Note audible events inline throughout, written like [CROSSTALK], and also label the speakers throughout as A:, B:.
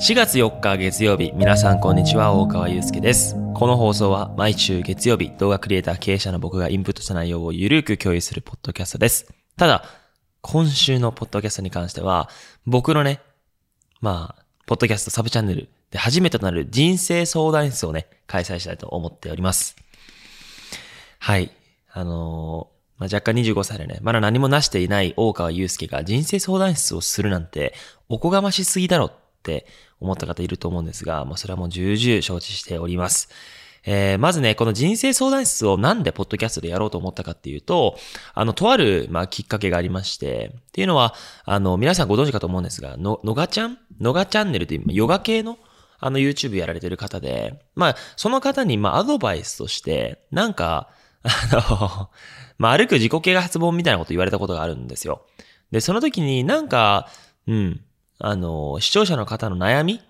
A: 4月4日月曜日、皆さんこんにちは、大川祐介です。この放送は毎週月曜日、動画クリエイター経営者の僕がインプットした内容をゆるく共有するポッドキャストです。ただ、今週のポッドキャストに関しては、僕のね、まあ、ポッドキャストサブチャンネルで初めてとなる人生相談室をね、開催したいと思っております。はい。あのーまあ、若干25歳でね、まだ何もなしていない大川祐介が人生相談室をするなんて、おこがましすぎだろって思った方いると思うんですが、まあ、それはもう重々承知しております。えー、まずね、この人生相談室をなんでポッドキャストでやろうと思ったかっていうと、あの、とある、まあ、きっかけがありまして、っていうのは、あの、皆さんご存知かと思うんですが、の、のがちゃん？のがチャンネルという、ヨガ系の、あの、YouTube やられてる方で、まあ、その方に、まあ、アドバイスとして、なんか、あの、[LAUGHS] まあ、歩く自己啓発本みたいなこと言われたことがあるんですよ。で、その時になんか、うん、あの、視聴者の方の悩み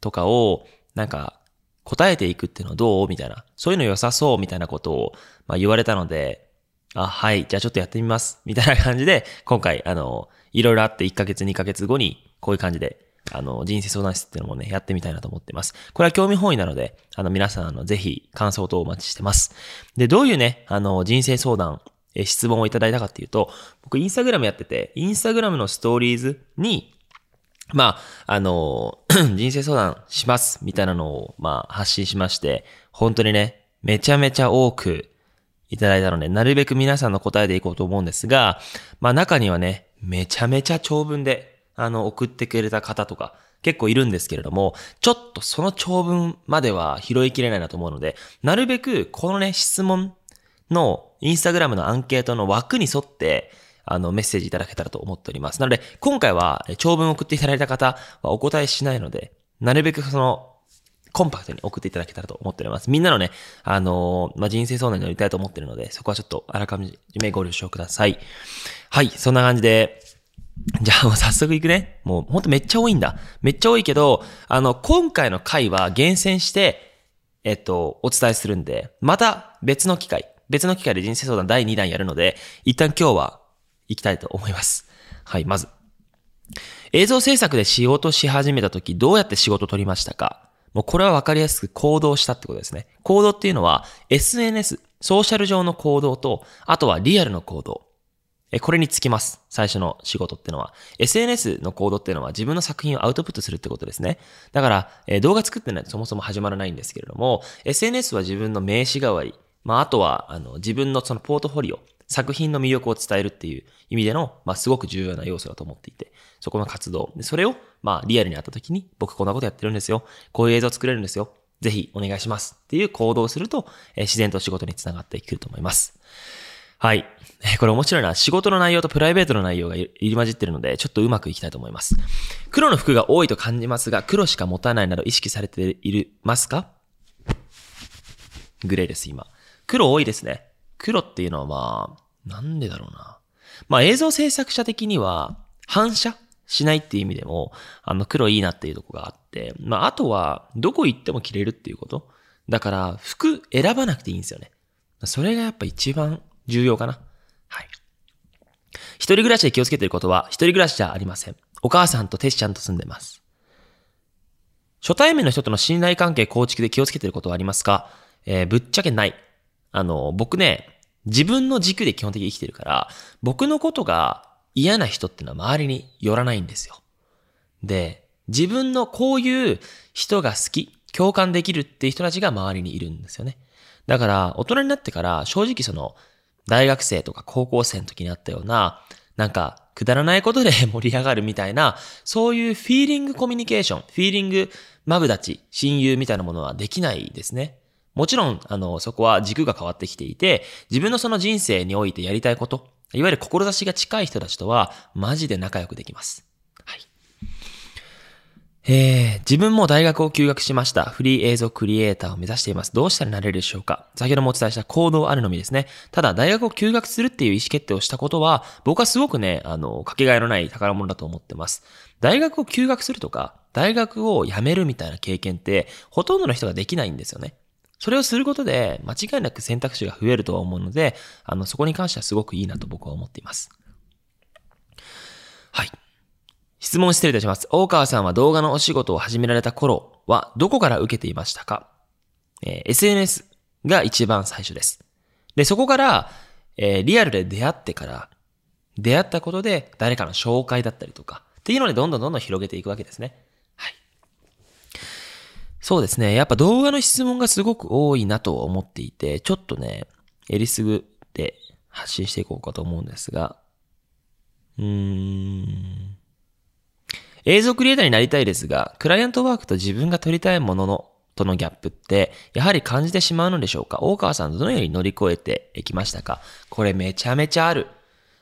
A: とかを、なんか、答えていくっていうのはどうみたいな。そういうの良さそうみたいなことを、まあ、言われたので、あ、はい、じゃあちょっとやってみます。みたいな感じで、今回、あの、いろいろあって1ヶ月2ヶ月後に、こういう感じで、あの、人生相談室っていうのもね、やってみたいなと思ってます。これは興味本位なので、あの、皆さん、あの、ぜひ、感想等お待ちしてます。で、どういうね、あの、人生相談、え質問をいただいたかっていうと、僕、インスタグラムやってて、インスタグラムのストーリーズに、まあ、あの、[CLEARS THROAT] 人生相談します、みたいなのを、まあ、発信しまして、本当にね、めちゃめちゃ多くいただいたので、なるべく皆さんの答えでいこうと思うんですが、まあ中にはね、めちゃめちゃ長文で、あの、送ってくれた方とか、結構いるんですけれども、ちょっとその長文までは拾いきれないなと思うので、なるべくこのね、質問のインスタグラムのアンケートの枠に沿って、あの、メッセージいただけたらと思っております。なので、今回は長文送っていただいた方はお答えしないので、なるべくその、コンパクトに送っていただけたらと思っております。みんなのね、あのーまあ、人生相談に乗りたいと思ってるので、そこはちょっとあらかじめご了承ください。はい、そんな感じで、じゃあもう早速行くね。もうほんとめっちゃ多いんだ。めっちゃ多いけど、あの、今回の回は厳選して、えっと、お伝えするんで、また別の機会、別の機会で人生相談第2弾やるので、一旦今日は行きたいと思います。はい、まず。映像制作で仕事し始めた時、どうやって仕事取りましたか？もうこれはわかりやすく行動したってことですね。行動っていうのは SNS、ソーシャル上の行動と、あとはリアルの行動。え、これにつきます。最初の仕事ってのは。SNS の行動っていうのは自分の作品をアウトプットするってことですね。だから、え動画作ってないとそもそも始まらないんですけれども、SNS は自分の名刺代わり、まあ、あとは、あの、自分のそのポートフォリオ、作品の魅力を伝えるっていう意味での、まあ、すごく重要な要素だと思っていて、そこの活動。で、それを、まあ、リアルに会った時に、僕こんなことやってるんですよ。こういう映像作れるんですよ。ぜひお願いします。っていう行動をすると、えー自然と仕事につながってくると思います。はい。これ面白いな。仕事の内容とプライベートの内容が入り混じってるので、ちょっとうまくいきたいと思います。黒の服が多いと感じますが、黒しか持たないなど意識されているますか？グレーです、今。黒多いですね。黒っていうのはまあ、なんでだろうな。まあ映像制作者的には、反射しないっていう意味でも、あの黒いいなっていうとこがあって、まああとは、どこ行っても着れるっていうこと。だから、服選ばなくていいんですよね。それがやっぱ一番重要かな。はい。一人暮らしで気をつけてることは、一人暮らしじゃありません。お母さんとテシちゃんと住んでます。初対面の人との信頼関係構築で気をつけてることはありますか？えーぶっちゃけない。あの、僕ね、自分の軸で基本的に生きてるから、僕のことが嫌な人ってのは周りに寄らないんですよ。で、自分のこういう人が好き、共感できるっていう人たちが周りにいるんですよね。だから、大人になってから、正直その、大学生とか高校生の時にあったような、なんか、くだらないことで [LAUGHS] 盛り上がるみたいな、そういうフィーリングコミュニケーション、フィーリングマブダチ、親友みたいなものはできないですね。もちろん、あの、そこは軸が変わってきていて、自分のその人生においてやりたいこと、いわゆる志が近い人たちとは、マジで仲良くできます。はい。えー、自分も大学を休学しました。フリー映像クリエイターを目指しています。どうしたらなれるでしょうか？先ほどもお伝えした行動あるのみですね。ただ、大学を休学するっていう意思決定をしたことは、僕はすごくね、あの、かけがえのない宝物だと思ってます。大学を休学するとか、大学を辞めるみたいな経験って、ほとんどの人ができないんですよね。それをすることで、間違いなく選択肢が増えるとは思うので、あの、そこに関してはすごくいいなと僕は思っています。はい。質問失礼いたします。大川さんは動画のお仕事を始められた頃はどこから受けていましたか、えー、?SNS が一番最初です。で、そこから、えー、リアルで出会ってから、出会ったことで誰かの紹介だったりとか、っていうのでどんどんどんどん広げていくわけですね。そうですね。やっぱ動画の質問がすごく多いなと思っていて、ちょっとね、えりすぐで発信していこうかと思うんですが、うーん。映像クリエイターになりたいですが、クライアントワークと自分が撮りたいものの、とのギャップって、やはり感じてしまうのでしょうか？大川さんどのように乗り越えていきましたか？これめちゃめちゃある。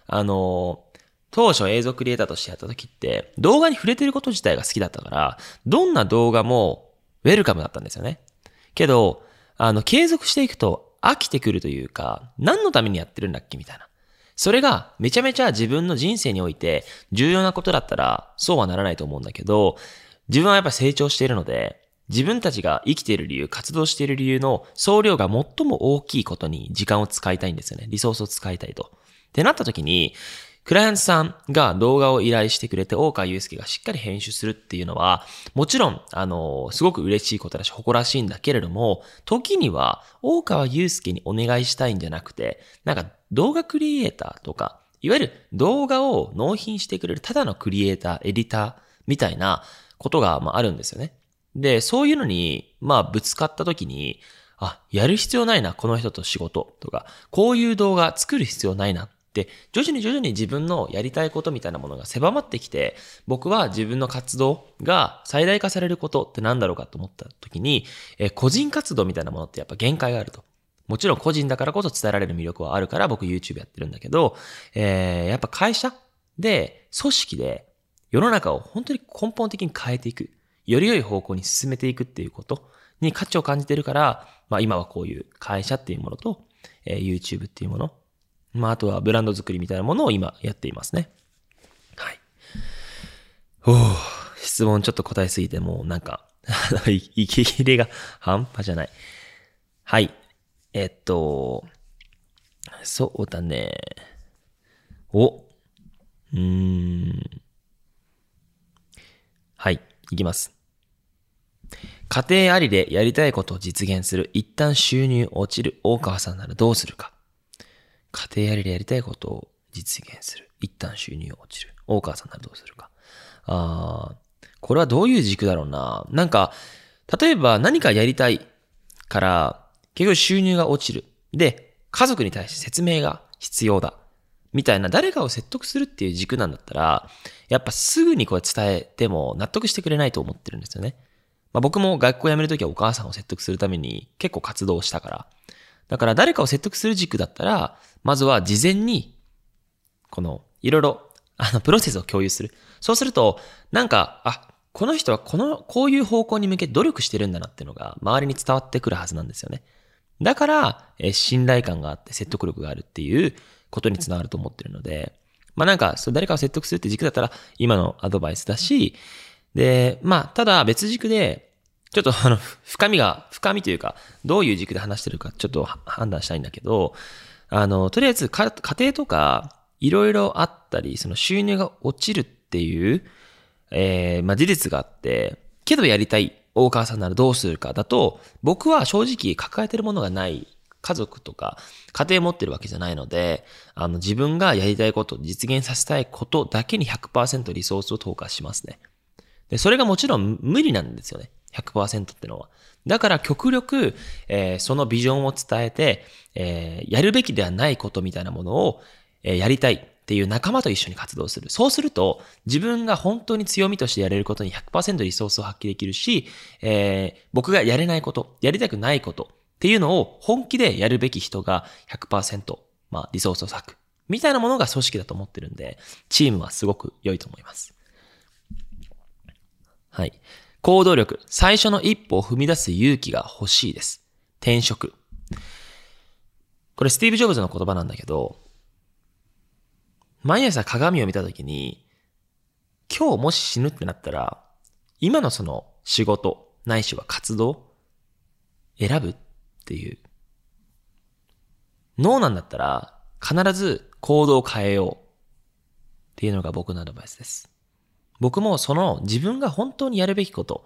A: あの、当初映像クリエイターとしてやった時って、動画に触れてること自体が好きだったから、どんな動画もウェルカムだったんですよね。けど、あの、継続していくと飽きてくるというか、何のためにやってるんだっけみたいな。それがめちゃめちゃ自分の人生において重要なことだったらそうはならないと思うんだけど、自分はやっぱ成長しているので、自分たちが生きている理由、活動している理由の総量が最も大きいことに時間を使いたいんですよね。リソースを使いたいと。ってなった時に、クライアントさんが動画を依頼してくれて、大川祐介がしっかり編集するっていうのは、もちろん、あの、すごく嬉しいことだし、誇らしいんだけれども、時には、大川祐介にお願いしたいんじゃなくて、なんか動画クリエイターとか、いわゆる動画を納品してくれるただのクリエイター、エディターみたいなことが、まあ、あるんですよね。で、そういうのに、まあ、ぶつかった時に、あ、やる必要ないな、この人と仕事とか、こういう動画作る必要ないなで、徐々に徐々に自分のやりたいことみたいなものが狭まってきて、僕は自分の活動が最大化されることって何だろうかと思った時に、え個人活動みたいなものってやっぱ限界があると。もちろん個人だからこそ伝えられる魅力はあるから僕 YouTube やってるんだけど、えー、やっぱ会社で、組織で世の中を本当に根本的に変えていく。より良い方向に進めていくっていうことに価値を感じてるから、まあ今はこういう会社っていうものと、えー、YouTube っていうもの、まあ、あとはブランド作りみたいなものを今やっていますね。はい。お質問ちょっと答えすぎてもうなんか [LAUGHS] 息切れが半端じゃない。はい。えっと、そうだね。お、うーん。はい、いきます。家庭ありでやりたいことを実現する。一旦収入落ちる。大川さんならどうするか。家庭やりでやりたいことを実現する。一旦収入落ちる。大川さんならどうするか。あこれはどういう軸だろうな。なんか、例えば何かやりたいから、結局収入が落ちる。で、家族に対して説明が必要だ。みたいな誰かを説得するっていう軸なんだったら、やっぱすぐにこれ伝えても納得してくれないと思ってるんですよね。まあ、僕も学校辞めるときはお母さんを説得するために結構活動したから。だから誰かを説得する軸だったら、まずは事前に、この、いろいろ、あの、プロセスを共有する。そうすると、なんか、あ、この人はこの、こういう方向に向けて努力してるんだなっていうのが、周りに伝わってくるはずなんですよね。だから、え信頼感があって説得力があるっていうことにつながると思ってるので、まあなんか、そう誰かを説得するって軸だったら、今のアドバイスだし、で、まあ、ただ別軸で、ちょっとあの、深みが、深みというか、どういう軸で話してるかちょっと判断したいんだけど、あの、とりあえず家庭とか、いろいろあったり、その収入が落ちるっていう、えー、まあ、事実があって、けどやりたい大川さんならどうするかだと、僕は正直抱えてるものがない家族とか家庭持ってるわけじゃないので、あの自分がやりたいこと、実現させたいことだけに100%リソースを投下しますね。で、それがもちろん無理なんですよね。100%ってのは。だから極力、えー、そのビジョンを伝えて、えー、やるべきではないことみたいなものを、えー、やりたいっていう仲間と一緒に活動する。そうすると、自分が本当に強みとしてやれることに100%リソースを発揮できるし、えー、僕がやれないこと、やりたくないことっていうのを本気でやるべき人が100%、まあ、リソースを割く。みたいなものが組織だと思ってるんで、チームはすごく良いと思います。はい。行動力。最初の一歩を踏み出す勇気が欲しいです。転職。これスティーブ・ジョブズの言葉なんだけど、毎朝鏡を見たときに、今日もし死ぬってなったら、今のその仕事、ないしは活動、選ぶっていう。ノーなんだったら、必ず行動を変えようっていうのが僕のアドバイスです。僕もその自分が本当にやるべきこと、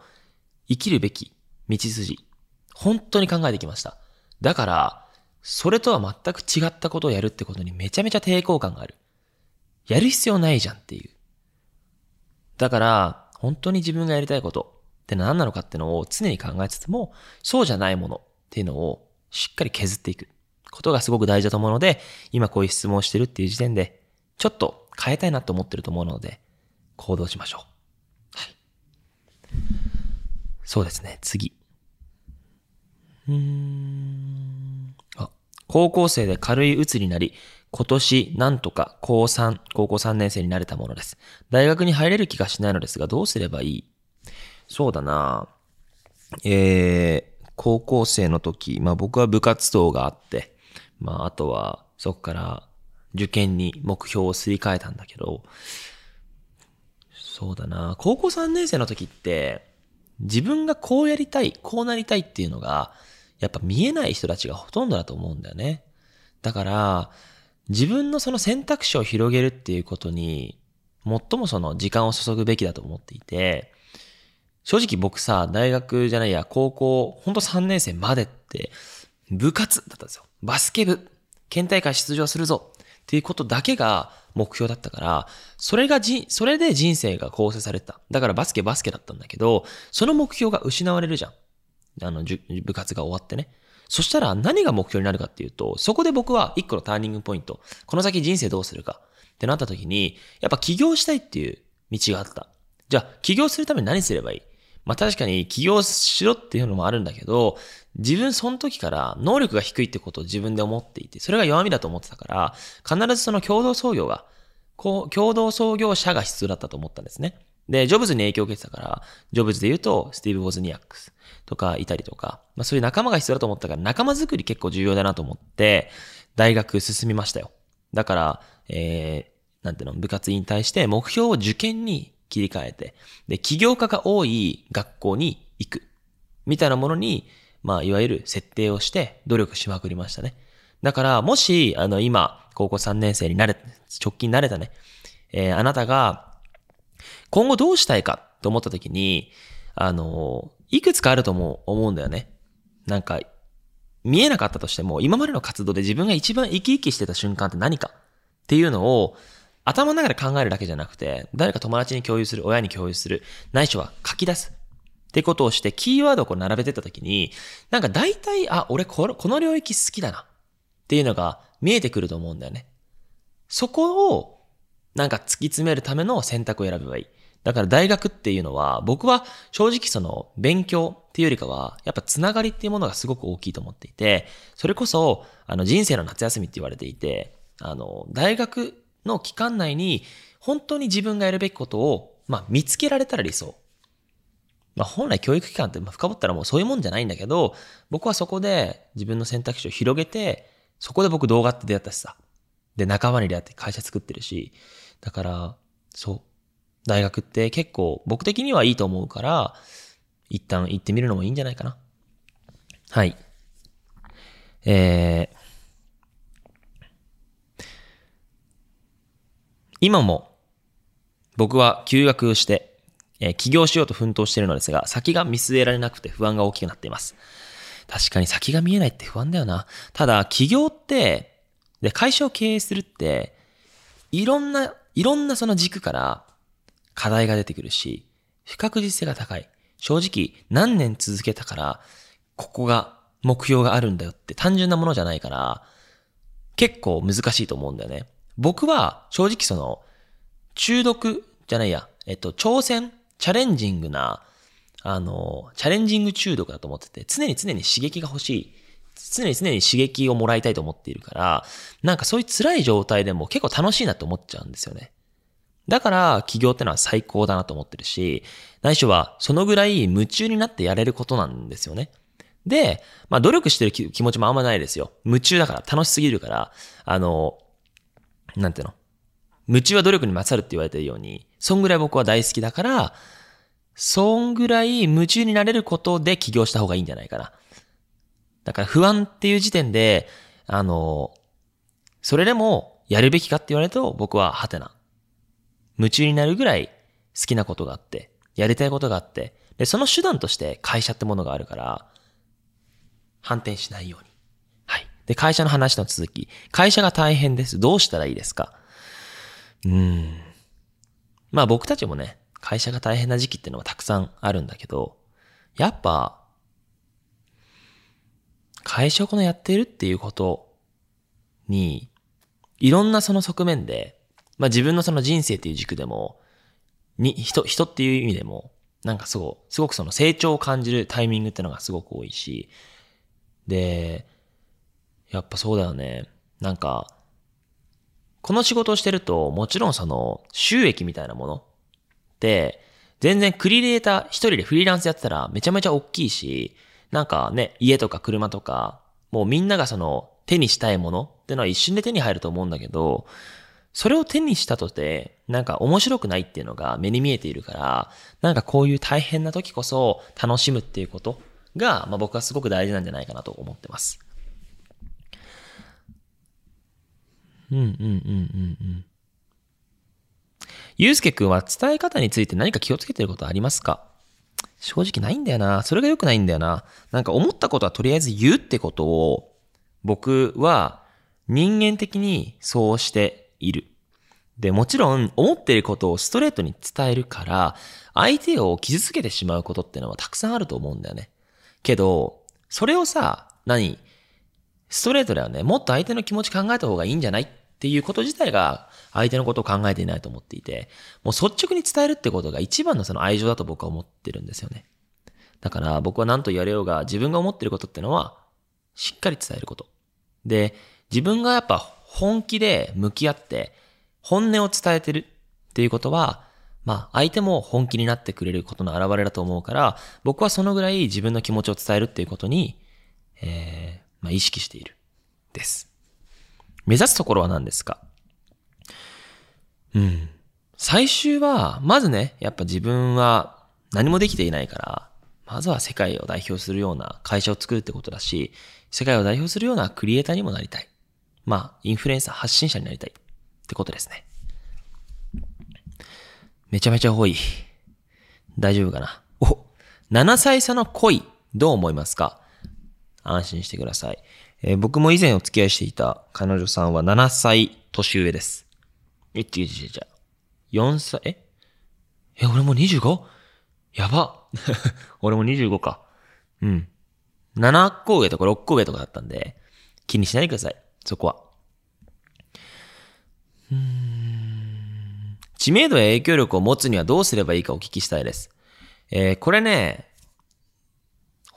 A: 生きるべき道筋、本当に考えてきました。だから、それとは全く違ったことをやるってことにめちゃめちゃ抵抗感がある。やる必要ないじゃんっていう。だから、本当に自分がやりたいことって何なのかってのを常に考えつつも、そうじゃないものっていうのをしっかり削っていくことがすごく大事だと思うので、今こういう質問をしてるっていう時点で、ちょっと変えたいなと思ってると思うので、行動しましょう。はい。そうですね、次。うーん。あ、高校生で軽い鬱になり、今年なんとか高3、高校3年生になれたものです。大学に入れる気がしないのですが、どうすればいい？そうだなえー、高校生の時、まあ僕は部活動があって、まああとはそこから受験に目標をすり替えたんだけど、そうだな高校3年生の時って、自分がこうやりたい、こうなりたいっていうのが、やっぱ見えない人たちがほとんどだと思うんだよね。だから、自分のその選択肢を広げるっていうことに、最もその時間を注ぐべきだと思っていて、正直僕さ、大学じゃないや、高校、ほんと3年生までって、部活だったんですよ。バスケ部、県大会出場するぞっていうことだけが目標だったから、それがじ、それで人生が構成された。だからバスケバスケだったんだけど、その目標が失われるじゃん。あの、部活が終わってね。そしたら何が目標になるかっていうと、そこで僕は一個のターニングポイント。この先人生どうするかってなった時に、やっぱ起業したいっていう道があった。じゃあ、起業するために何すればいい？まあ確かに起業しろっていうのもあるんだけど、自分その時から能力が低いってことを自分で思っていて、それが弱みだと思ってたから、必ずその共同創業がこう、共同創業者が必要だったと思ったんですね。で、ジョブズに影響を受けてたから、ジョブズで言うと、スティーブ・ウォズニアックスとかいたりとか、まあそういう仲間が必要だと思ったから、仲間作り結構重要だなと思って、大学進みましたよ。だから、えー、なんていうの、部活引退して目標を受験に切り替えて、で、起業家が多い学校に行く。みたいなものに、まあ、いわゆる設定をして努力しまくりましたね。だから、もし、あの、今、高校3年生になれ、直近なれたね、えー、あなたが、今後どうしたいかと思った時に、あの、いくつかあると思う、思うんだよね。なんか、見えなかったとしても、今までの活動で自分が一番生き生きしてた瞬間って何かっていうのを、頭の中で考えるだけじゃなくて、誰か友達に共有する、親に共有する、ないしは書き出す。ってことをして、キーワードをこう並べてった時に、なんか大体、あ、俺この、この領域好きだな。っていうのが見えてくると思うんだよね。そこを、なんか突き詰めるための選択を選べばいい。だから大学っていうのは、僕は正直その勉強っていうよりかは、やっぱつながりっていうものがすごく大きいと思っていて、それこそ、あの人生の夏休みって言われていて、あの、大学の期間内に、本当に自分がやるべきことを、まあ見つけられたら理想。まあ本来教育機関って深掘ったらもうそういうもんじゃないんだけど、僕はそこで自分の選択肢を広げて、そこで僕動画って出会ったしさ。で、仲間に出会って会社作ってるし。だから、そう。大学って結構僕的にはいいと思うから、一旦行ってみるのもいいんじゃないかな。はい。えー、今も僕は休学して、えー、起業しようと奮闘しているのですが、先が見据えられなくて不安が大きくなっています。確かに先が見えないって不安だよな。ただ、起業って、で、会社を経営するって、いろんな、いろんなその軸から課題が出てくるし、不確実性が高い。正直、何年続けたから、ここが、目標があるんだよって単純なものじゃないから、結構難しいと思うんだよね。僕は、正直その、中毒じゃないや、えっと、挑戦、チャレンジングなあの、チャレンジング中毒だと思ってて、常に常に刺激が欲しい。常に常に刺激をもらいたいと思っているから、なんかそういう辛い状態でも結構楽しいなって思っちゃうんですよね。だから、起業ってのは最高だなと思ってるし、ないしはそのぐらい夢中になってやれることなんですよね。で、まあ努力してる気持ちもあんまないですよ。夢中だから、楽しすぎるから、あの、なんていうの？夢中は努力に勝るって言われてるように、そんぐらい僕は大好きだから、そんぐらい夢中になれることで起業した方がいいんじゃないかな。だから不安っていう時点で、あの、それでもやるべきかって言われると僕はハテナ。夢中になるぐらい好きなことがあって、やりたいことがあって、で、その手段として会社ってものがあるから、反転しないように。で、会社の話の続き。会社が大変です。どうしたらいいですか？うん。まあ僕たちもね、会社が大変な時期っていうのはたくさんあるんだけど、やっぱ、会社をこのやってるっていうことに、いろんなその側面で、まあ自分のその人生っていう軸でも、に、人、人っていう意味でも、なんかすごすごくその成長を感じるタイミングってのがすごく多いし、で、やっぱそうだよね。なんか、この仕事をしてると、もちろんその収益みたいなものって、全然クリエイター一人でフリーランスやってたらめちゃめちゃ大きいし、なんかね、家とか車とか、もうみんながその手にしたいものってのは一瞬で手に入ると思うんだけど、それを手にしたとて、なんか面白くないっていうのが目に見えているから、なんかこういう大変な時こそ楽しむっていうことが、まあ僕はすごく大事なんじゃないかなと思ってます。うんうんうんうんうん。ゆうすけくんは伝え方について何か気をつけてることありますか？正直ないんだよな。それが良くないんだよな。なんか思ったことはとりあえず言うってことを僕は人間的にそうしている。で、もちろん思っていることをストレートに伝えるから、相手を傷つけてしまうことってのはたくさんあると思うんだよね。けど、それをさ、何？ストレートだよね。もっと相手の気持ち考えた方がいいんじゃない？っっていうこと自体が相手のことを考えていないと思っていて、もう率直に伝えるってことが一番のその愛情だと僕は思ってるんですよね。だから僕は何と言われようが自分が思ってることってのはしっかり伝えること。で、自分がやっぱ本気で向き合って本音を伝えてるっていうことは、まあ相手も本気になってくれることの表れだと思うから、僕はそのぐらい自分の気持ちを伝えるっていうことに、えー、まあ意識している。です。目指すところは何ですか？うん。最終は、まずね、やっぱ自分は何もできていないから、まずは世界を代表するような会社を作るってことだし、世界を代表するようなクリエイターにもなりたい。まあ、インフルエンサー発信者になりたいってことですね。めちゃめちゃ多い。大丈夫かな？お !7 歳差の恋、どう思いますか？安心してください。えー、僕も以前お付き合いしていた彼女さんは7歳年上です。え、違う違う違う。4歳、え？え、俺も 25? やば。[LAUGHS] 俺も25か。うん。7個上とか6個上とかだったんで、気にしないでください。そこは。うーん。知名度や影響力を持つにはどうすればいいかお聞きしたいです。えー、これね、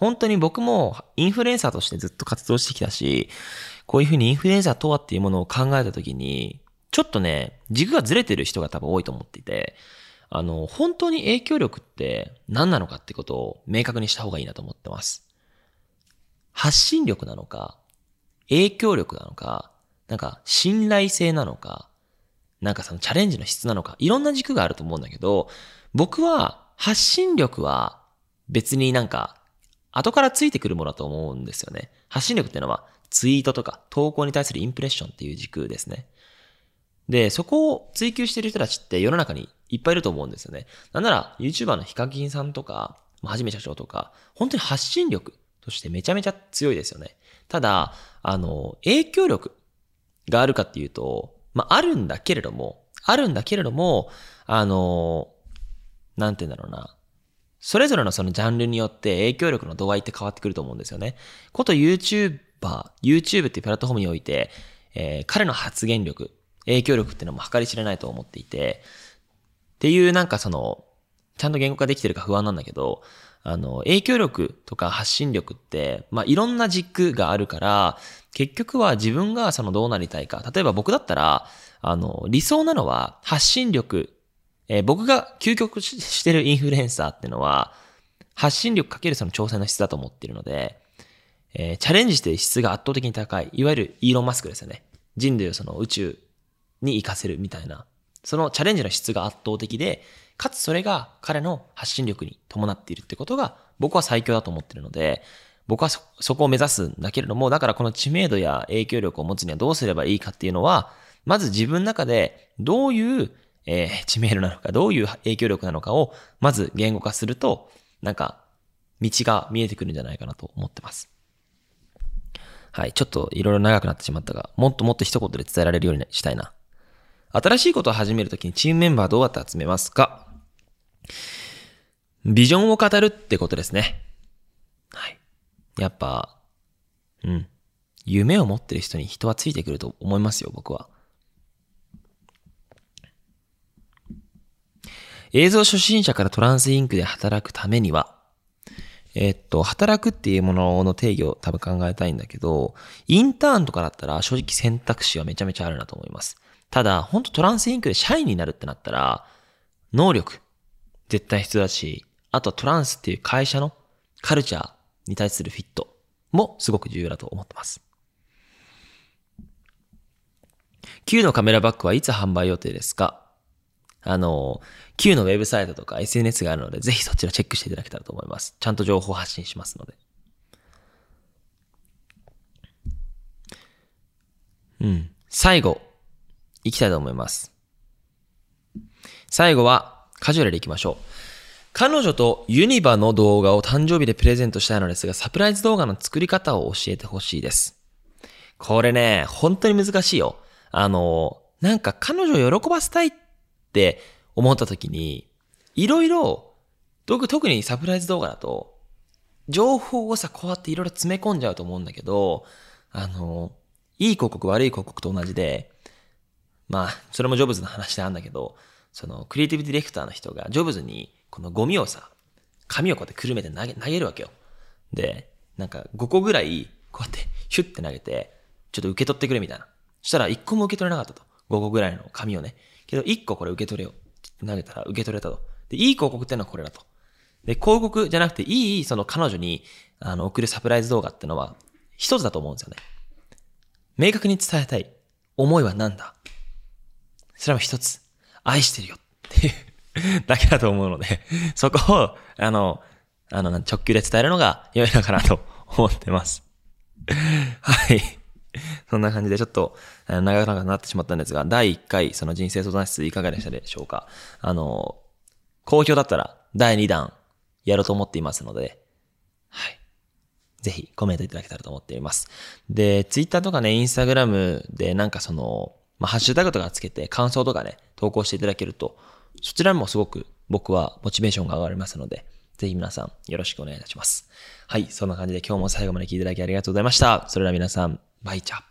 A: 本当に僕もインフルエンサーとしてずっと活動してきたし、こういうふうにインフルエンサーとはっていうものを考えたときに、ちょっとね、軸がずれてる人が多分多いと思っていて、あの、本当に影響力って何なのかってことを明確にした方がいいなと思ってます。発信力なのか、影響力なのか、なんか信頼性なのか、なんかそのチャレンジの質なのか、いろんな軸があると思うんだけど、僕は発信力は別になんか後からついてくるものだと思うんですよね。発信力っていうのはツイートとか投稿に対するインプレッションっていう軸ですね。で、そこを追求してる人たちって世の中にいっぱいいると思うんですよね。なんなら YouTuber のヒカキンさんとか、はじめ社長とか、本当に発信力としてめちゃめちゃ強いですよね。ただ、あの、影響力があるかっていうと、まあ、あるんだけれども、あるんだけれども、あの、なんて言うんだろうな。それぞれのそのジャンルによって影響力の度合いって変わってくると思うんですよね。こと YouTuber、YouTube っていうプラットフォームにおいて、えー、彼の発言力、影響力っていうのも計り知れないと思っていて、っていうなんかその、ちゃんと言語化できてるか不安なんだけど、あの、影響力とか発信力って、まあ、いろんな軸があるから、結局は自分がそのどうなりたいか。例えば僕だったら、あの、理想なのは発信力えー、僕が究極してるインフルエンサーってのは、発信力かけるその挑戦の質だと思っているので、えー、チャレンジして質が圧倒的に高い。いわゆるイーロン・マスクですよね。人類をその宇宙に行かせるみたいな。そのチャレンジの質が圧倒的で、かつそれが彼の発信力に伴っているってことが僕は最強だと思ってるので、僕はそ、そこを目指すんだけれども、だからこの知名度や影響力を持つにはどうすればいいかっていうのは、まず自分の中でどういうえー、知名度なのか、どういう影響力なのかを、まず言語化すると、なんか、道が見えてくるんじゃないかなと思ってます。はい。ちょっといろいろ長くなってしまったが、もっともっと一言で伝えられるようにしたいな。新しいことを始めるときにチームメンバーどうやって集めますかビジョンを語るってことですね。はい。やっぱ、うん。夢を持ってる人に人はついてくると思いますよ、僕は。映像初心者からトランスインクで働くためには、えっと、働くっていうものの定義を多分考えたいんだけど、インターンとかだったら正直選択肢はめちゃめちゃあるなと思います。ただ、本当トランスインクで社員になるってなったら、能力、絶対必要だし、あとはトランスっていう会社のカルチャーに対するフィットもすごく重要だと思ってます。Q のカメラバッグはいつ販売予定ですか？あの、Q のウェブサイトとか SNS があるので、ぜひそちらチェックしていただけたらと思います。ちゃんと情報発信しますので。うん。最後、いきたいと思います。最後は、カジュアルでいきましょう。彼女とユニバの動画を誕生日でプレゼントしたいのですが、サプライズ動画の作り方を教えてほしいです。これね、本当に難しいよ。あの、なんか彼女を喜ばせたいっって思った時に、いろいろ、特にサプライズ動画だと、情報をさ、こうやっていろいろ詰め込んじゃうと思うんだけど、あの、いい広告、悪い広告と同じで、まあ、それもジョブズの話なんだけど、その、クリエイティブディレクターの人が、ジョブズに、このゴミをさ、紙をこうやってくるめて投げ、投げるわけよ。で、なんか5個ぐらい、こうやってヒュッて投げて、ちょっと受け取ってくれみたいな。そしたら1個も受け取れなかったと。5個ぐらいの紙をね。けど1個これ受け取れよ。って投げたら受け取れたと。で、いい広告ってのはこれだと。で、広告じゃなくていい、その彼女に、あの、送るサプライズ動画ってのは、一つだと思うんですよね。明確に伝えたい思いは何だそれは一つ。愛してるよっていう [LAUGHS] だけだと思うので、そこを、あの、あの、直球で伝えるのが良いのかなと思ってます。はい。[LAUGHS] そんな感じでちょっと長くなってしまったんですが、第1回その人生相談室いかがでしたでしょうか？あの、好評だったら第2弾やろうと思っていますので、はい。ぜひコメントいただけたらと思っています。で、ツイッターとかね、インスタグラムでなんかその、まあ、ハッシュタグとかつけて感想とかね、投稿していただけると、そちらもすごく僕はモチベーションが上がりますので、ぜひ皆さんよろしくお願いいたします。はい、そんな感じで今日も最後まで聞いていただきありがとうございました。それでは皆さん、バイチャ